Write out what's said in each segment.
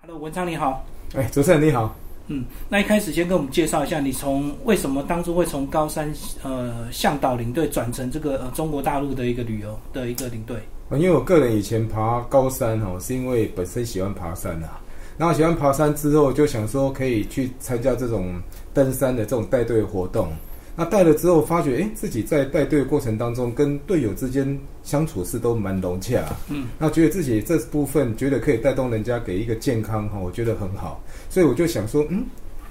Hello，文昌你好。哎，主持人你好。嗯，那一开始先跟我们介绍一下，你从为什么当初会从高山呃向导领队转成这个呃中国大陆的一个旅游的一个领队？因为我个人以前爬高山哦，是因为本身喜欢爬山啊。然后喜欢爬山之后，就想说可以去参加这种登山的这种带队活动。那带了之后，发觉哎，自己在带队的过程当中，跟队友之间相处是都蛮融洽。嗯，那觉得自己这部分觉得可以带动人家给一个健康哈，我觉得很好。所以我就想说，嗯，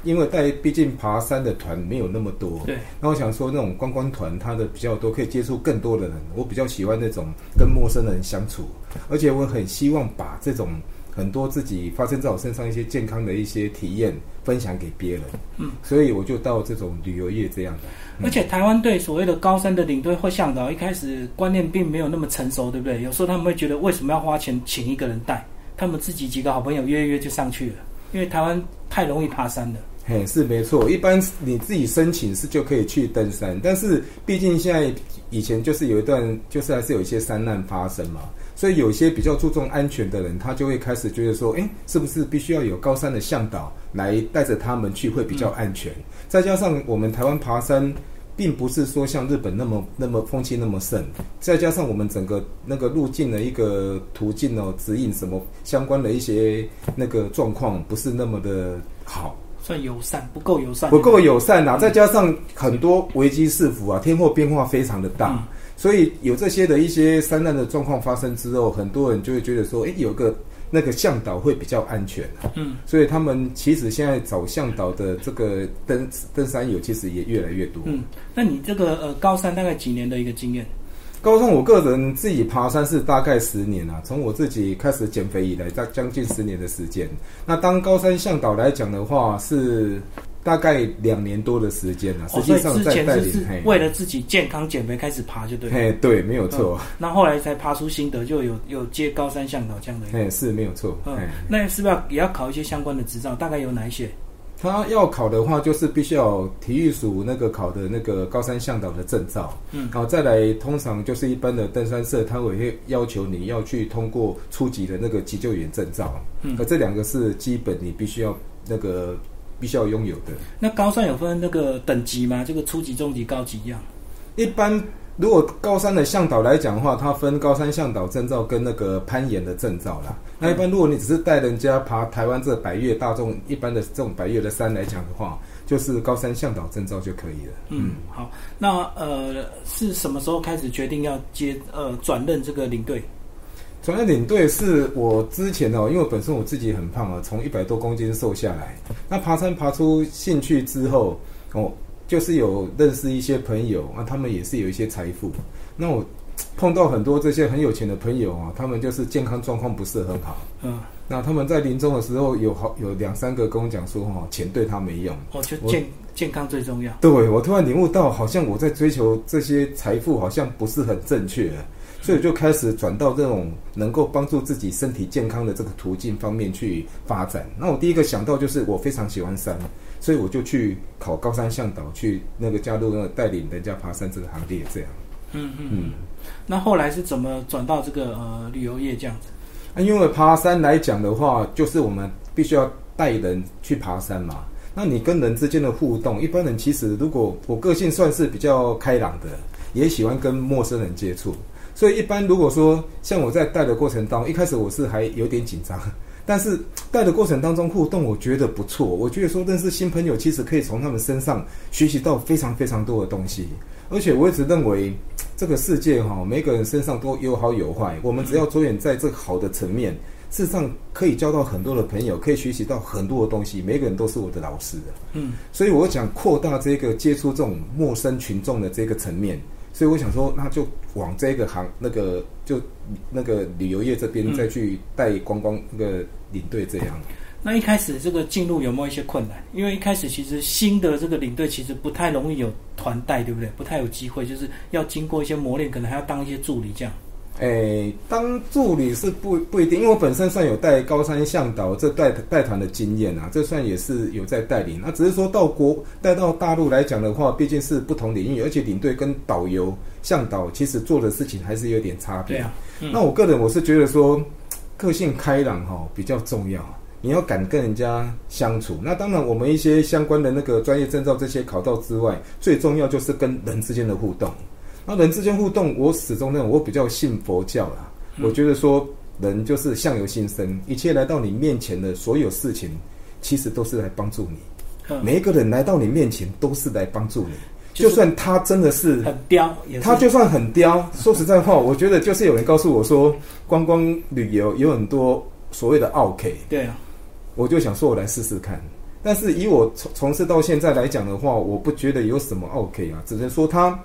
因为带毕竟爬山的团没有那么多，对。那我想说，那种观光团它的比较多，可以接触更多的人。我比较喜欢那种跟陌生人相处，而且我很希望把这种。很多自己发生在我身上一些健康的一些体验分享给别人，嗯，所以我就到这种旅游业这样的。而且台湾对所谓的高山的领队或向导，一开始观念并没有那么成熟，对不对？有时候他们会觉得为什么要花钱请一个人带？他们自己几个好朋友约约就上去了，因为台湾太容易爬山了。嘿，是没错，一般你自己申请是就可以去登山，但是毕竟现在以前就是有一段就是还是有一些山难发生嘛。所以有些比较注重安全的人，他就会开始觉得说，哎，是不是必须要有高山的向导来带着他们去会比较安全？再加上我们台湾爬山，并不是说像日本那么那么风气那么盛，再加上我们整个那个路径的一个途径哦，指引什么相关的一些那个状况，不是那么的好，算友善不够友善，不够友善呐。再加上很多危机四伏啊，天候变化非常的大。所以有这些的一些山难的状况发生之后，很多人就会觉得说，哎，有个那个向导会比较安全。嗯，所以他们其实现在找向导的这个登登山友其实也越来越多。嗯，那你这个呃高山大概几年的一个经验？高中我个人自己爬山是大概十年啊，从我自己开始减肥以来，大将近十年的时间。那当高山向导来讲的话是。大概两年多的时间了，实际上在带领，为了自己健康减肥开始爬就对。嘿，对，没有错。那后来才爬出心得，就有有接高山向导这样的。嘿，是没有错。嗯，那是不是要也要考一些相关的执照？大概有哪一些？他要考的话，就是必须要体育署那个考的那个高山向导的证照。嗯，然后再来，通常就是一般的登山社，他会要求你要去通过初级的那个急救员证照。嗯，而这两个是基本，你必须要那个。必须要拥有的。那高山有分那个等级吗？这个初级、中级、高级一样？一般如果高山的向导来讲的话，它分高山向导证照跟那个攀岩的证照啦。那一般如果你只是带人家爬台湾这百越大众一般的这种百越的山来讲的话，就是高山向导证照就可以了。嗯，好。那呃，是什么时候开始决定要接呃转任这个领队？转任领队是我之前哦，因为本身我自己很胖啊，从一百多公斤瘦下来。那爬山爬出兴趣之后，哦，就是有认识一些朋友啊，他们也是有一些财富。那我碰到很多这些很有钱的朋友啊，他们就是健康状况不是很好。嗯。那他们在临终的时候，有好有两三个跟我讲说，哈，钱对他没用。哦，就健健康最重要。对，我突然领悟到，好像我在追求这些财富，好像不是很正确。所以就开始转到这种能够帮助自己身体健康的这个途径方面去发展。那我第一个想到就是我非常喜欢山，所以我就去考高山向导，去那个加入那个带领人家爬山这个行列。这样，嗯嗯嗯。那后来是怎么转到这个呃旅游业这样子？啊，因为爬山来讲的话，就是我们必须要带人去爬山嘛。那你跟人之间的互动，一般人其实如果我个性算是比较开朗的，也喜欢跟陌生人接触。所以一般如果说像我在带的过程当中，一开始我是还有点紧张，但是带的过程当中互动，我觉得不错。我觉得说认识新朋友，其实可以从他们身上学习到非常非常多的东西。而且我一直认为，这个世界哈，每个人身上都有好有坏。我们只要着眼在这好的层面，事实上可以交到很多的朋友，可以学习到很多的东西。每个人都是我的老师的。嗯，所以我想扩大这个接触这种陌生群众的这个层面。所以我想说，那就往这个行那个就那个旅游业这边再去带观光那个领队这样。那一开始这个进入有没有一些困难？因为一开始其实新的这个领队其实不太容易有团带，对不对？不太有机会，就是要经过一些磨练，可能还要当一些助理这样。诶，当助理是不不一定，因为我本身算有带高山向导这带带团的经验啊，这算也是有在带领。那只是说到国带到大陆来讲的话，毕竟是不同领域，而且领队跟导游向导其实做的事情还是有点差别。那我个人我是觉得说，个性开朗哈比较重要。你要敢跟人家相处。那当然，我们一些相关的那个专业证照这些考到之外，最重要就是跟人之间的互动。那人之间互动，我始终认为我比较信佛教啦。我觉得说人就是相由心生，一切来到你面前的所有事情，其实都是来帮助你。每一个人来到你面前都是来帮助你，就算他真的是很刁，他就算很刁。说实在话，我觉得就是有人告诉我说，观光旅游有很多所谓的奥 K。对啊，我就想说，我来试试看。但是以我从从事到现在来讲的话，我不觉得有什么奥 K 啊，只能说他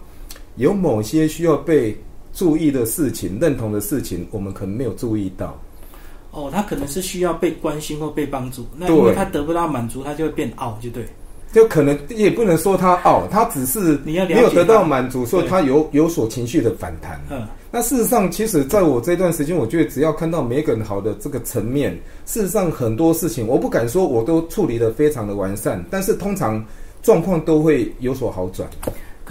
有某些需要被注意的事情、认同的事情，我们可能没有注意到。哦，他可能是需要被关心或被帮助，那因为他得不到满足，他就会变傲，就对。就可能也不能说他傲，他只是你要没有得到满足，所以他有有所情绪的反弹。嗯，那事实上，其实在我这段时间，我觉得只要看到每个人好的这个层面，事实上很多事情，我不敢说我都处理的非常的完善，但是通常状况都会有所好转。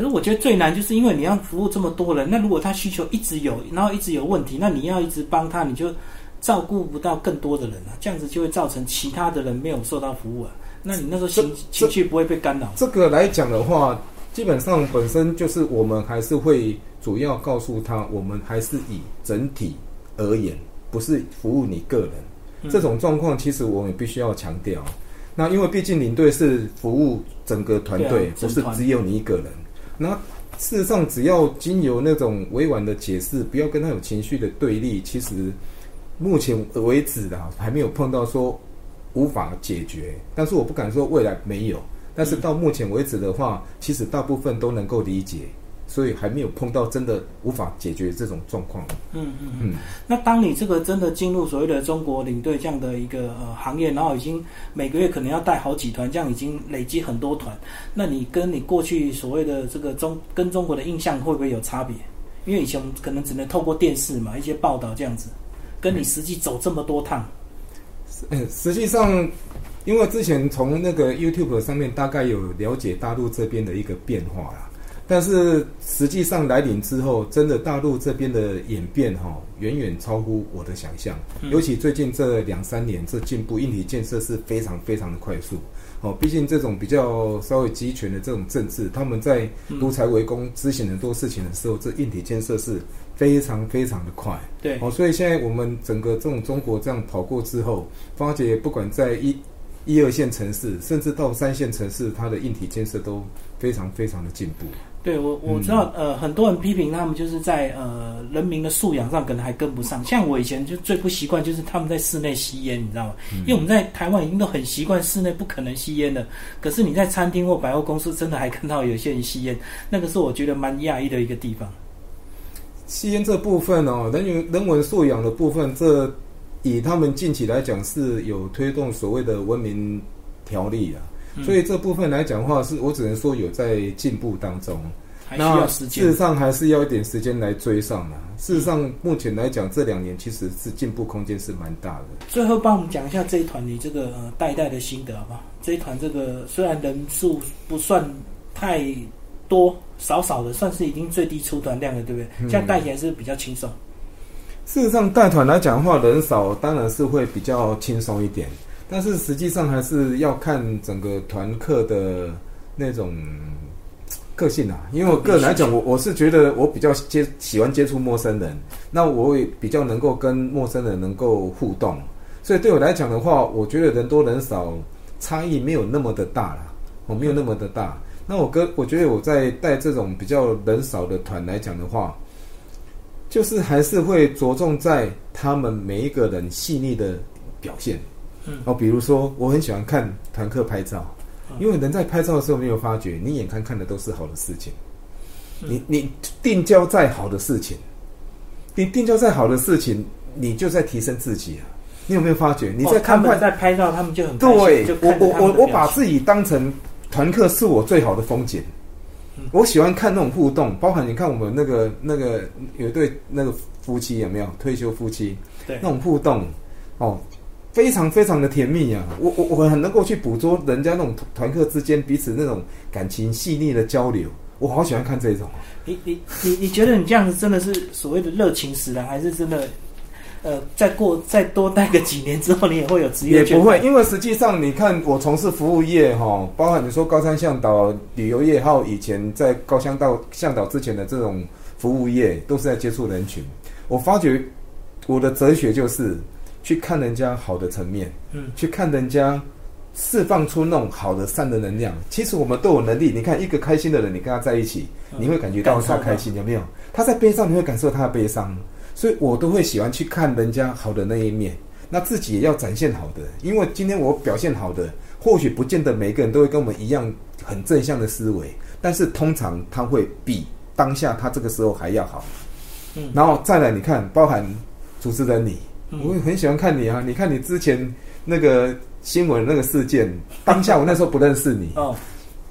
可是我觉得最难就是因为你要服务这么多人，那如果他需求一直有，然后一直有问题，那你要一直帮他，你就。照顾不到更多的人啊，这样子就会造成其他的人没有受到服务啊。那你那时候情情绪不会被干扰？这个来讲的话，基本上本身就是我们还是会主要告诉他，我们还是以整体而言，不是服务你个人。这种状况其实我们必须要强调。那因为毕竟领队是服务整个团队，不是只有你一个人。那事实上，只要经由那种委婉的解释，不要跟他有情绪的对立，其实。目前为止的还没有碰到说无法解决，但是我不敢说未来没有。但是到目前为止的话，其实大部分都能够理解，所以还没有碰到真的无法解决这种状况。嗯嗯嗯。那当你这个真的进入所谓的中国领队这样的一个呃行业，然后已经每个月可能要带好几团，这样已经累积很多团，那你跟你过去所谓的这个中跟中国的印象会不会有差别？因为以前我们可能只能透过电视嘛一些报道这样子。跟你实际走这么多趟，嗯，实际上，因为之前从那个 YouTube 上面大概有了解大陆这边的一个变化啦，但是实际上来临之后，真的大陆这边的演变哈，远远超乎我的想象。尤其最近这两三年，这进步硬体建设是非常非常的快速。哦，毕竟这种比较稍微集权的这种政治，他们在独裁围攻执行很多事情的时候，这硬体建设是非常非常的快。对，哦，所以现在我们整个这种中国这样跑过之后，发觉不管在一、一二线城市，甚至到三线城市，它的硬体建设都非常非常的进步。对我我知道，呃，很多人批评他们就是在呃人民的素养上可能还跟不上。像我以前就最不习惯就是他们在室内吸烟，你知道吗？因为我们在台湾已经都很习惯室内不可能吸烟的，可是你在餐厅或百货公司真的还看到有些人吸烟，那个是我觉得蛮讶异的一个地方。吸烟这部分哦，人员人文素养的部分，这以他们近期来讲是有推动所谓的文明条例啊。所以这部分来讲的话，是我只能说有在进步当中。那事实上还是要一点时间来追上嘛。事实上，目前来讲，这两年其实是进步空间是蛮大的。最后帮我们讲一下这一团你这个呃带带的心得好不好？这一团这个虽然人数不算太多，少少的，算是已经最低出团量了，对不对？这样带起来是比较轻松。事实上，带团来讲的话，人少当然是会比较轻松一点。但是实际上还是要看整个团客的那种个性啊，因为我个人来讲，我我是觉得我比较接喜欢接触陌生人，那我也比较能够跟陌生人能够互动，所以对我来讲的话，我觉得人多人少差异没有那么的大了，我没有那么的大。那我跟我觉得我在带这种比较人少的团来讲的话，就是还是会着重在他们每一个人细腻的表现。哦，比如说，我很喜欢看团客拍照，因为人在拍照的时候没有发觉，你眼看看的都是好的事情。你你定焦再好的事情，你定焦再好的事情，你就在提升自己啊。你有没有发觉？你在看在拍照，他们就很对。我我我我把自己当成团客，是我最好的风景。我喜欢看那种互动，包含你看我们那个那个有一对那个夫妻有没有退休夫妻？对，那种互动哦。非常非常的甜蜜呀！我我我很能够去捕捉人家那种团客之间彼此那种感情细腻的交流，我好喜欢看这种。你你你你觉得你这样子真的是所谓的热情使然，还是真的呃，再过再多待个几年之后，你也会有职业也不会，因为实际上你看，我从事服务业哈，包含你说高山向导、旅游业，还有以前在高乡道向导之前的这种服务业，都是在接触人群。我发觉我的哲学就是去看人家好的层面，嗯，去看人家释放出那种好的善的能量。其实我们都有能力，你看一个开心的人，你跟他在一起，你会感觉到他开心，有没有？他在悲伤，你会感受他的悲伤。所以我都会喜欢去看人家好的那一面，那自己也要展现好的。因为今天我表现好的，或许不见得每个人都会跟我们一样很正向的思维，但是通常他会比当下他这个时候还要好。嗯，然后再来，你看，包含主持人你，我也很喜欢看你啊。你看你之前那个新闻那个事件，当下我那时候不认识你哦，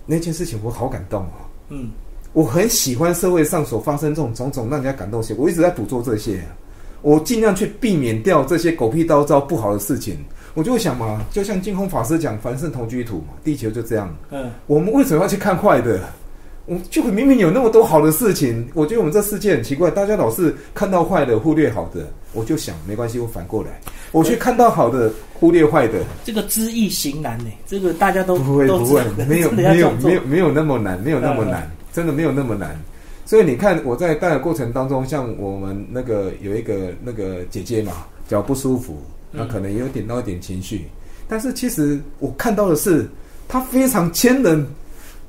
那件事情我好感动哦。嗯。我很喜欢社会上所发生这种种种让人家感动些，我一直在捕捉这些，我尽量去避免掉这些狗屁叨叨不好的事情。我就会想嘛，就像净空法师讲“凡圣同居土”嘛，地球就这样。嗯，我们为什么要去看坏的？我就会明明有那么多好的事情，我觉得我们这世界很奇怪，大家老是看到坏的，忽略好的。我就想，没关系，我反过来，我去看到好的，忽略坏的。这个知易行难呢，这个大家都不会不会，没有没有没有没有那么难，没有那么难。真的没有那么难，所以你看我在带的过程当中，像我们那个有一个那个姐姐嘛，脚不舒服，那可能也有点到一点情绪，但是其实我看到的是她非常坚韧，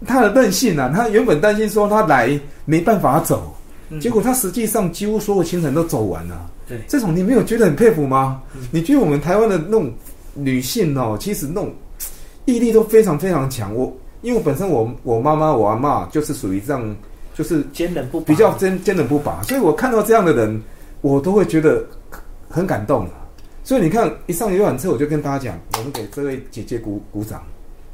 她的任性啊，他原本担心说他来没办法走，结果他实际上几乎所有行程都走完了。对，这种你没有觉得很佩服吗？你觉得我们台湾的那种女性哦，其实那种毅力都非常非常强。我。因为我本身我我妈妈我阿妈就是属于这样，就是坚韧不比较坚坚韧不拔，所以我看到这样的人，我都会觉得很感动所以你看，一上游览车，我就跟大家讲，我们给这位姐姐鼓鼓掌，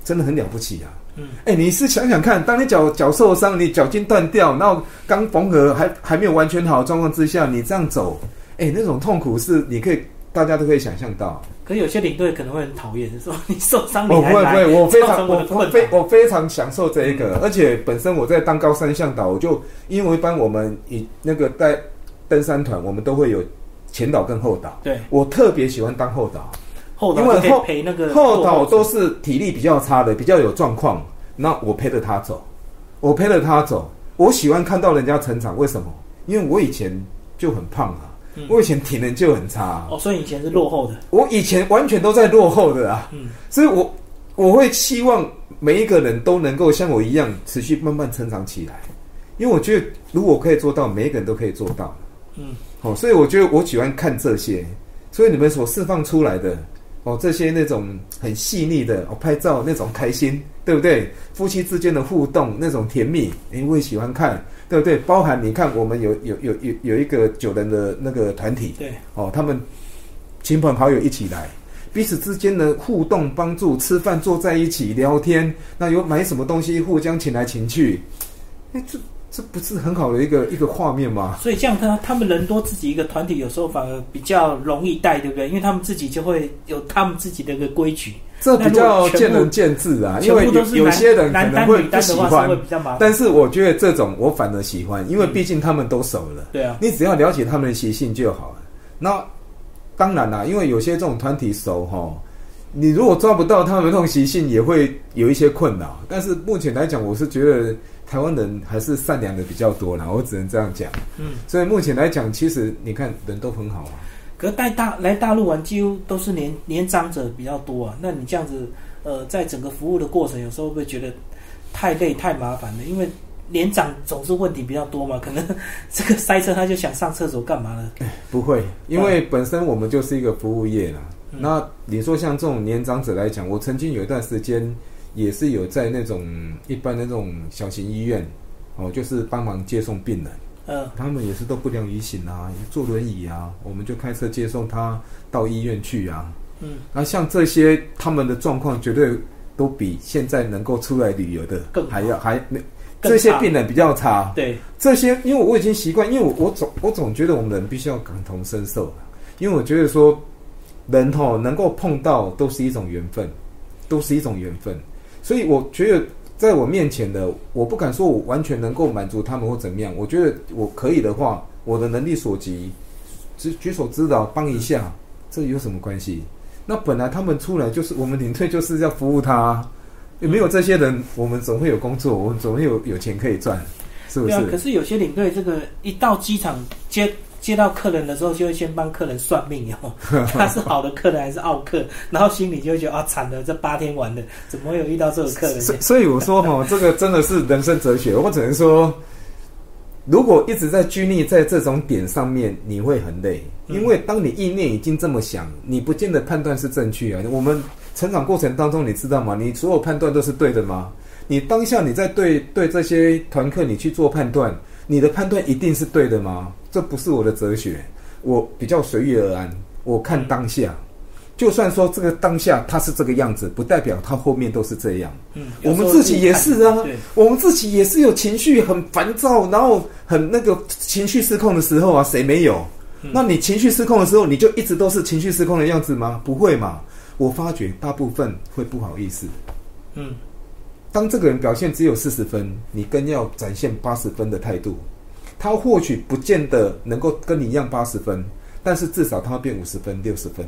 真的很了不起啊！嗯，哎，你是想想看，当你脚脚受伤，你脚筋断掉，然后刚缝合还还没有完全好的状况之下，你这样走，哎，那种痛苦是你可以大家都可以想象到。可有些领队可能会很讨厌，说你受伤你还来，不会不会，我非常我非我非常享受这一个，而且本身我在当高山向导，我就因为一般我们以那个带登山团，我们都会有前导跟后导，对。我特别喜欢当后导，因为后陪那个后导都是体力比较差的，比较有状况，那我陪着他走，我陪着他走，我喜欢看到人家成长，为什么？因为我以前就很胖啊。我以前体能就很差哦，所以以前是落后的。我以前完全都在落后的啊，嗯，所以我我会希望每一个人都能够像我一样持续慢慢成长起来，因为我觉得如果可以做到，每一个人都可以做到，嗯，好，所以我觉得我喜欢看这些，所以你们所释放出来的哦，这些那种很细腻的哦，拍照那种开心，对不对？夫妻之间的互动那种甜蜜，你会喜欢看。对不对？包含你看，我们有有有有有一个九人的那个团体，对，哦，他们亲朋好友一起来，彼此之间的互动、帮助、吃饭坐在一起聊天，那有买什么东西互相请来请去，哎，这这不是很好的一个一个画面吗？所以这样他他们人多自己一个团体，有时候反而比较容易带，对不对？因为他们自己就会有他们自己的一个规矩。这比较见仁见智啊，因为有有些人可能会不喜欢，但是我觉得这种我反而喜欢，因为毕竟他们都熟了。对啊，你只要了解他们的习性就好了。那当然啦，因为有些这种团体熟哈，你如果抓不到他们这种习性，也会有一些困扰。但是目前来讲，我是觉得台湾人还是善良的比较多啦，我只能这样讲。嗯，所以目前来讲，其实你看人都很好啊。可带大来大陆玩，几乎都是年年长者比较多啊。那你这样子，呃，在整个服务的过程，有时候会觉得太累、太麻烦了。因为年长总是问题比较多嘛，可能这个塞车他就想上厕所干嘛了？不会，因为本身我们就是一个服务业啦。那你说像这种年长者来讲，我曾经有一段时间也是有在那种一般的那种小型医院，哦，就是帮忙接送病人。嗯，他们也是都不良于行啊，坐轮椅啊，我们就开车接送他到医院去啊。嗯，那像这些他们的状况，绝对都比现在能够出来旅游的还要还没这些病人比较差。对，这些因为我已经习惯，因为我我总我总觉得我们人必须要感同身受因为我觉得说人哈能够碰到都是一种缘分，都是一种缘分，所以我觉得。在我面前的，我不敢说我完全能够满足他们或怎么样。我觉得我可以的话，我的能力所及，举举手之劳帮一下，这有什么关系？那本来他们出来就是我们领队就是要服务他，也没有这些人，我们总会有工作，我们总会有有钱可以赚，是不对啊，可？是有些领队这个一到机场接接到客人的时候，就会先帮客人算命哦，他是好的客人还是傲客，然后心里就会觉得啊，惨了，这八天玩的，怎么会有遇到这种客人？所所以我说哈，这个真的是人生哲学。我只能说，如果一直在拘泥在这种点上面，你会很累。嗯因为当你意念已经这么想，你不见得判断是正确啊。我们成长过程当中，你知道吗？你所有判断都是对的吗？你当下你在对对这些团客你去做判断，你的判断一定是对的吗？这不是我的哲学，我比较随遇而安，我看当下。就算说这个当下它是这个样子，不代表它后面都是这样。嗯，我们自己也是啊，我们自己也是有情绪很烦躁，然后很那个情绪失控的时候啊，谁没有？嗯那你情绪失控的时候，你就一直都是情绪失控的样子吗？不会嘛？我发觉大部分会不好意思。嗯，当这个人表现只有四十分，你更要展现八十分的态度。他或许不见得能够跟你一样八十分，但是至少他会变五十分、六十分。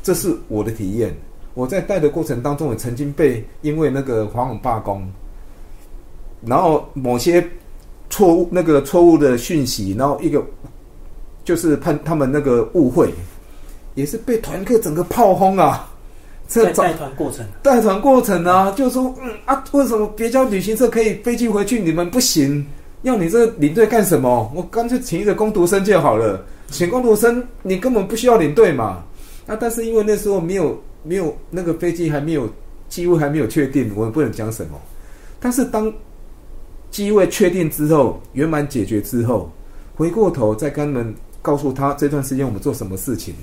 这是我的体验。我在带的过程当中，也曾经被因为那个华网罢工，然后某些错误那个错误的讯息，然后一个就是判他们那个误会，也是被团课整个炮轰啊！在带团过程，带团过程啊，就说嗯啊，为什么别家旅行社可以飞机回去，你们不行？要你这领队干什么？我干脆请一个工读生就好了。请工读生，你根本不需要领队嘛。啊，但是因为那时候没有没有那个飞机还没有机位还没有确定，我们不能讲什么。但是当机位确定之后，圆满解决之后，回过头再跟他们告诉他这段时间我们做什么事情，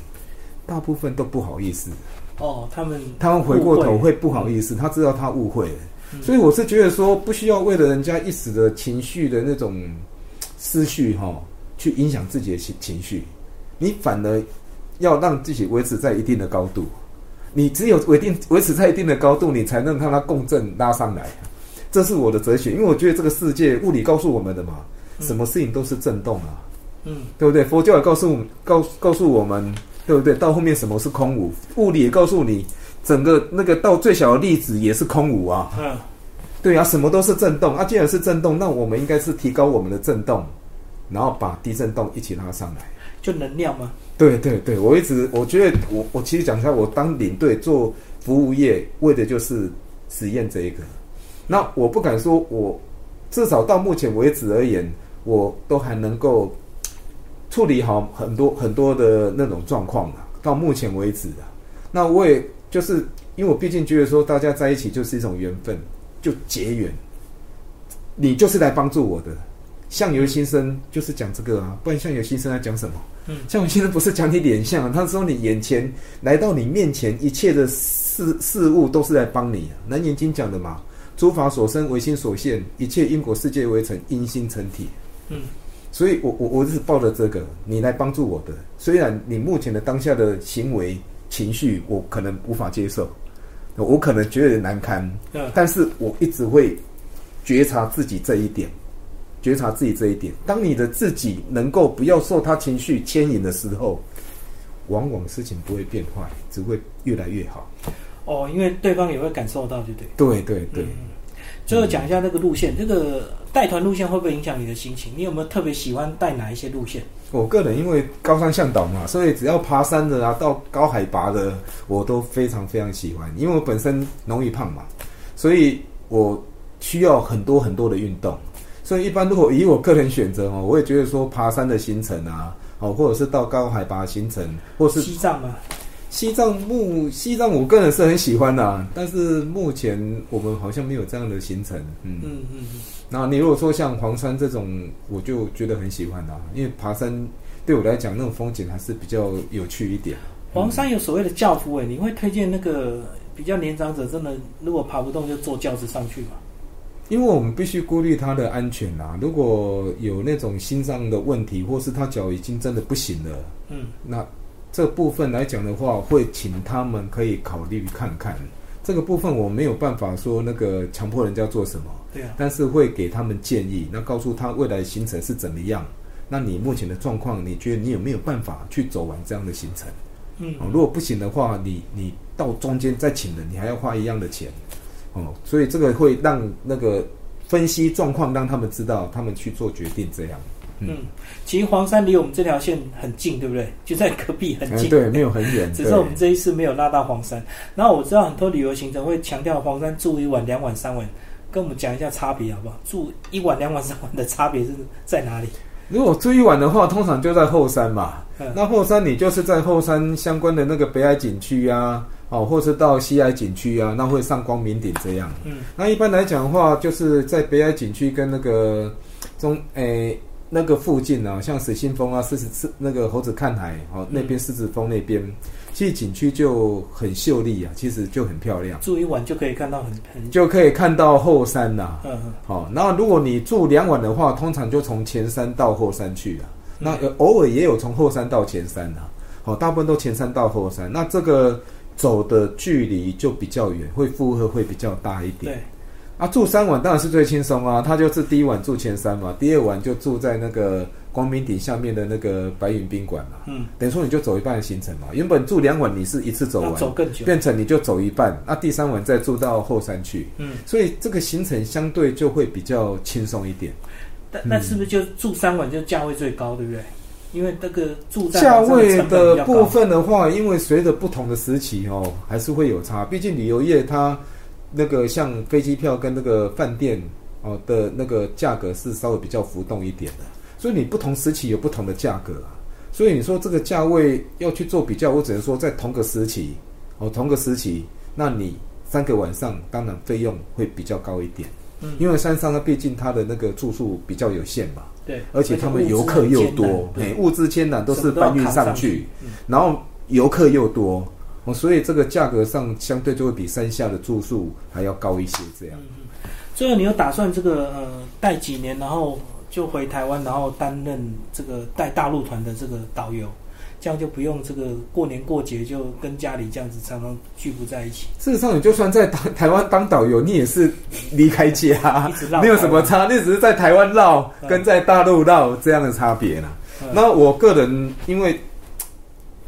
大部分都不好意思。哦，他们他们回过头会会不好意思，他知道他误会了，嗯所以我是觉得说，不需要为了人家一时的情绪的那种思绪哈、去影响自己的情情绪，你反而要让自己维持在一定的高度。你只有维定维持在一定的高度，你才能让它共振拉上来。这是我的哲学，因为我觉得这个世界物理告诉我们的嘛，嗯什么事情都是震动啊。嗯对不对？佛教也告诉我们，告告诉我们，对不对？到后面什么是空无？物理也告诉你，整个那个到最小的粒子也是空无啊。嗯，对啊，什么都是震动啊。既然是震动，那我们应该是提高我们的震动，然后把低震动一起拉上来。就能量吗，对对对，我一直我觉得我我其实讲一下，我当领队做服务业，为的就是实验这一个。那我不敢说我至少到目前为止而言，我都还能够处理好很多很多的那种状况啊。到目前为止啊，那我也就是因为我毕竟觉得说大家在一起就是一种缘分，就结缘。你就是来帮助我的，相由心生就是讲这个啊，不然相由心生在讲什么？嗯相由心生不是讲你脸相，他说你眼前来到你面前一切的事事物都是来帮你、啊。南严经讲的嘛，诸法所生唯心所现，一切因果世界为成，因心成体。嗯，所以我我我是抱着这个，你来帮助我的。虽然你目前的当下的行为情绪，我可能无法接受，我可能觉得难堪，嗯但是我一直会觉察自己这一点，觉察自己这一点。当你的自己能够不要受他情绪牵引的时候，往往事情不会变坏，只会越来越好。哦，因为对方也会感受到，对不对？对对对，嗯最后讲一下这个路线，这个带团路线会不会影响你的心情？你有没有特别喜欢带哪一些路线？我个人因为高山向导嘛，所以只要爬山的啊，到高海拔的，我都非常非常喜欢。因为我本身容易胖嘛，所以我需要很多很多的运动。所以一般如果以我个人选择哦，我也觉得说爬山的行程啊，哦，或者是到高海拔行程，或是西藏嘛，西藏目西藏，我个人是很喜欢的、啊，但是目前我们好像没有这样的行程，嗯。嗯嗯嗯，那你如果说像黄山这种，我就觉得很喜欢的、啊，因为爬山对我来讲那种风景还是比较有趣一点。黄山有所谓的教夫哎，你会推荐那个比较年长者，真的如果爬不动就坐轿子上去嘛？因为我们必须顾虑他的安全啊，如果有那种心脏的问题，或是他脚已经真的不行了，嗯那这部分来讲的话，会请他们可以考虑看看。这个部分我没有办法说那个强迫人家做什么，对啊，但是会给他们建议，那告诉他未来行程是怎么样，那你目前的状况，你觉得你有没有办法去走完这样的行程？嗯哦，如果不行的话，你你到中间再请人，你还要花一样的钱，哦，所以这个会让那个分析状况，让他们知道，他们去做决定，这样。嗯，其实黄山离我们这条线很近，对不对？就在隔壁，很近。嗯对，没有很远。只是我们这一次没有拉到黄山。然后我知道很多旅游行程会强调黄山住一晚、两晚、三晚，跟我们讲一下差别好不好？住一晚、两晚、三晚的差别是在哪里？如果住一晚的话，通常就在后山嘛。嗯那后山你就是在后山相关的那个北海景区啊，哦，或是到西海景区啊，那会上光明顶这样。嗯，那一般来讲的话，就是在北海景区跟那个中诶、那个附近啊，像水信峰啊、狮子狮那个猴子看海哦，那边狮子峰那边，其实景区就很秀丽啊，其实就很漂亮，住一晚就可以看到很很就可以看到后山呐、嗯嗯好，那如果你住两晚的话，通常就从前山到后山去了。嗯那偶尔也有从后山到前山的，好，大部分都前山到后山。那这个走的距离就比较远，会负荷会比较大一点。对，啊，住三晚当然是最轻松啊，他就是第一晚住前山嘛，第二晚就住在那个光明顶下面的那个白云宾馆嘛。嗯，等于说你就走一半的行程嘛，原本住两晚你是一次走完，走更久。变成你就走一半，那第三晚再住到后山去。嗯，所以这个行程相对就会比较轻松一点。但那是不是就住三晚就价位最高，对不对？因为那个住在价位的部分的话，因为随着不同的时期哦，还是会有差。毕竟旅游业它那个像飞机票跟那个饭店哦的那个价格是稍微比较浮动一点的，所以你不同时期有不同的价格啊。所以你说这个价位要去做比较，我只能说在同个时期哦，同个时期，那你三个晚上当然费用会比较高一点，嗯。因为山上呢毕竟它的那个住宿比较有限嘛。对，而且他们游客又多，哎，物资艰难都是搬运上去，然后游客又多，哦，所以这个价格上相对就会比山下的住宿还要高一些。这样，最后你有打算这个呃带几年，然后就回台湾，然后担任这个带大陆团的这个导游，这样就不用这个过年过节就跟家里这样子常常聚不在一起。事实上，你就算在台台湾当导游，你也是离开家 没有什么差，你只是在台湾绕嗯跟在大陆绕这样的差别啦。嗯那我个人因为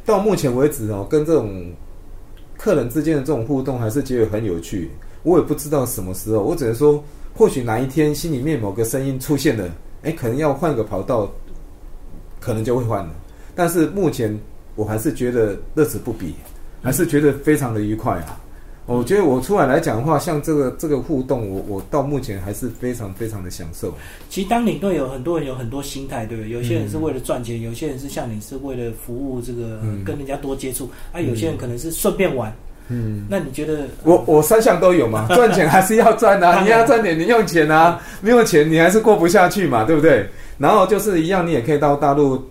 到目前为止哦，跟这种客人之间的这种互动还是觉得很有趣。我也不知道什么时候，我只能说，或许哪一天心里面某个声音出现了，哎，可能要换个跑道，可能就会换了。但是目前我还是觉得乐此不彼，还是觉得非常的愉快啊。我觉得我出来来讲的话，像这个这个互动，我我到目前还是非常非常的享受。其实当领队有很多人有很多心态，对不对？有些人是为了赚钱，有些人是像你是为了服务这个、嗯跟人家多接触，啊，有些人可能是顺便玩。嗯，那你觉得我我三项都有嘛，赚钱还是要赚啊，你要赚点零用钱啊，没有钱你还是过不下去嘛，对不对？然后就是一样，你也可以到大陆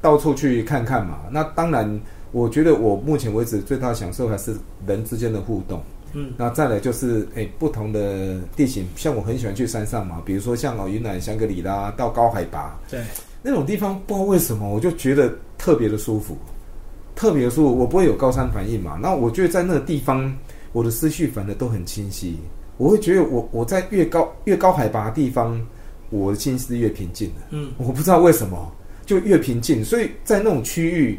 到处去看看嘛。那当然，我觉得我目前为止最大的享受还是人之间的互动。嗯。那再来就是诶、不同的地形，像我很喜欢去山上嘛，比如说像哦云南香格里拉到高海拔。对。那种地方，不知道为什么我就觉得特别的舒服，特别的舒服，我不会有高山反应嘛。那我觉得在那个地方，我的思绪反而都很清晰，我会觉得我我在越高越高海拔的地方，我的心是越平静的。嗯。我不知道为什么就越平静，所以在那种区域，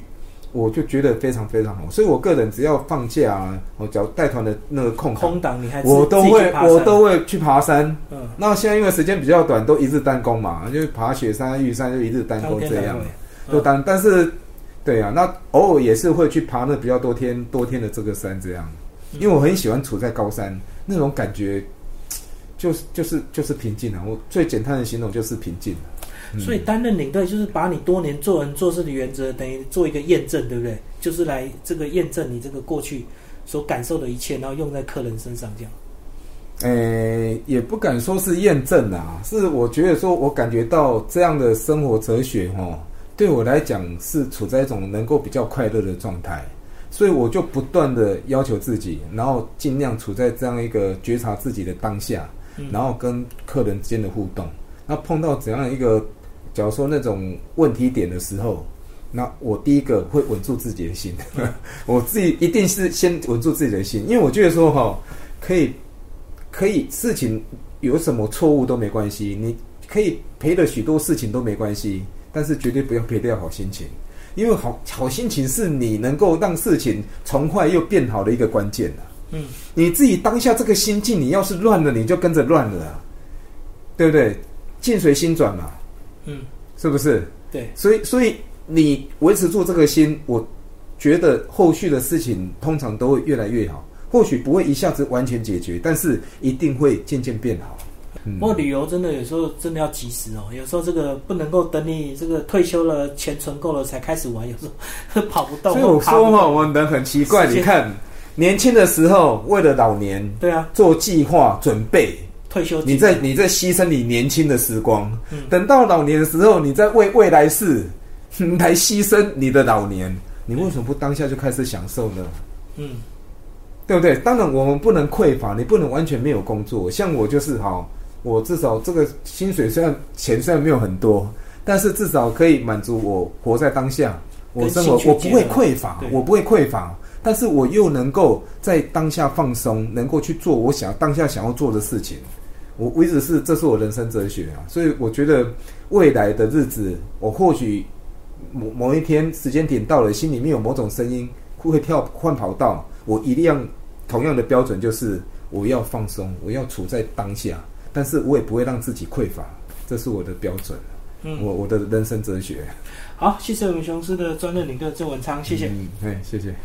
我就觉得非常非常好。所以我个人只要放假啊，我只要带团的那个空档空档你还我都会我都会去爬山。嗯那现在因为时间比较短，都一日单攻嘛，就是爬雪山、玉山就一日单攻这样，就单。但是，对啊，那偶尔也是会去爬那比较多天多天的这个山这样，因为我很喜欢处在高山那种感觉，就是就是就是平静啊。我最简单的形容就是平静。嗯所以担任领队就是把你多年做人做事的原则，等于做一个验证，对不对？就是来这个验证你这个过去所感受的一切，然后用在客人身上，这样。诶、也不敢说是验证啊，是我觉得说，我感觉到这样的生活哲学哦，对我来讲是处在一种能够比较快乐的状态，所以我就不断的要求自己，然后尽量处在这样一个觉察自己的当下，嗯然后跟客人之间的互动。那碰到怎样一个，假如说那种问题点的时候，那我第一个会稳住自己的心，我自己一定是先稳住自己的心，因为我觉得说哈，可以。可以事情有什么错误都没关系，你可以赔了许多事情都没关系，但是绝对不要赔掉好心情，因为好好心情是你能够让事情从坏又变好的一个关键啊。嗯，你自己当下这个心境，你要是乱了，你就跟着乱了啊，对不对？境随心转嘛，嗯，是不是？对，所以，所以你维持住这个心，我觉得后续的事情通常都会越来越好。或许不会一下子完全解决，但是一定会渐渐变好。不过旅游真的有时候真的要及时哦，有时候这个不能够等你这个退休了，钱存够了才开始玩，有时候 跑不动。所以我说嘛，我们人很奇怪，你看年轻的时候为了老年，对啊，做计划准备退休，你在你在牺牲你年轻的时光，等到老年的时候，你在为未来世 来牺牲你的老年，你为什么不当下就开始享受呢？嗯。对不对？当然，我们不能匮乏，你不能完全没有工作。像我就是哈，我至少这个薪水虽然钱虽然没有很多，但是至少可以满足我活在当下。我生活我不会匮乏，我不会匮乏，但是我又能够在当下放松，能够去做我想当下想要做的事情。我我一直是这是我人生哲学啊，所以我觉得未来的日子，我或许某某一天时间点到了，心里面有某种声音会跳换跑道，我一定要。同样的标准就是我要放松，我要处在当下，但是我也不会让自己匮乏，这是我的标准。嗯，我我的人生哲学。好，谢谢我们雄狮的专任领队郑文昌，谢谢。嗯，哎，谢谢。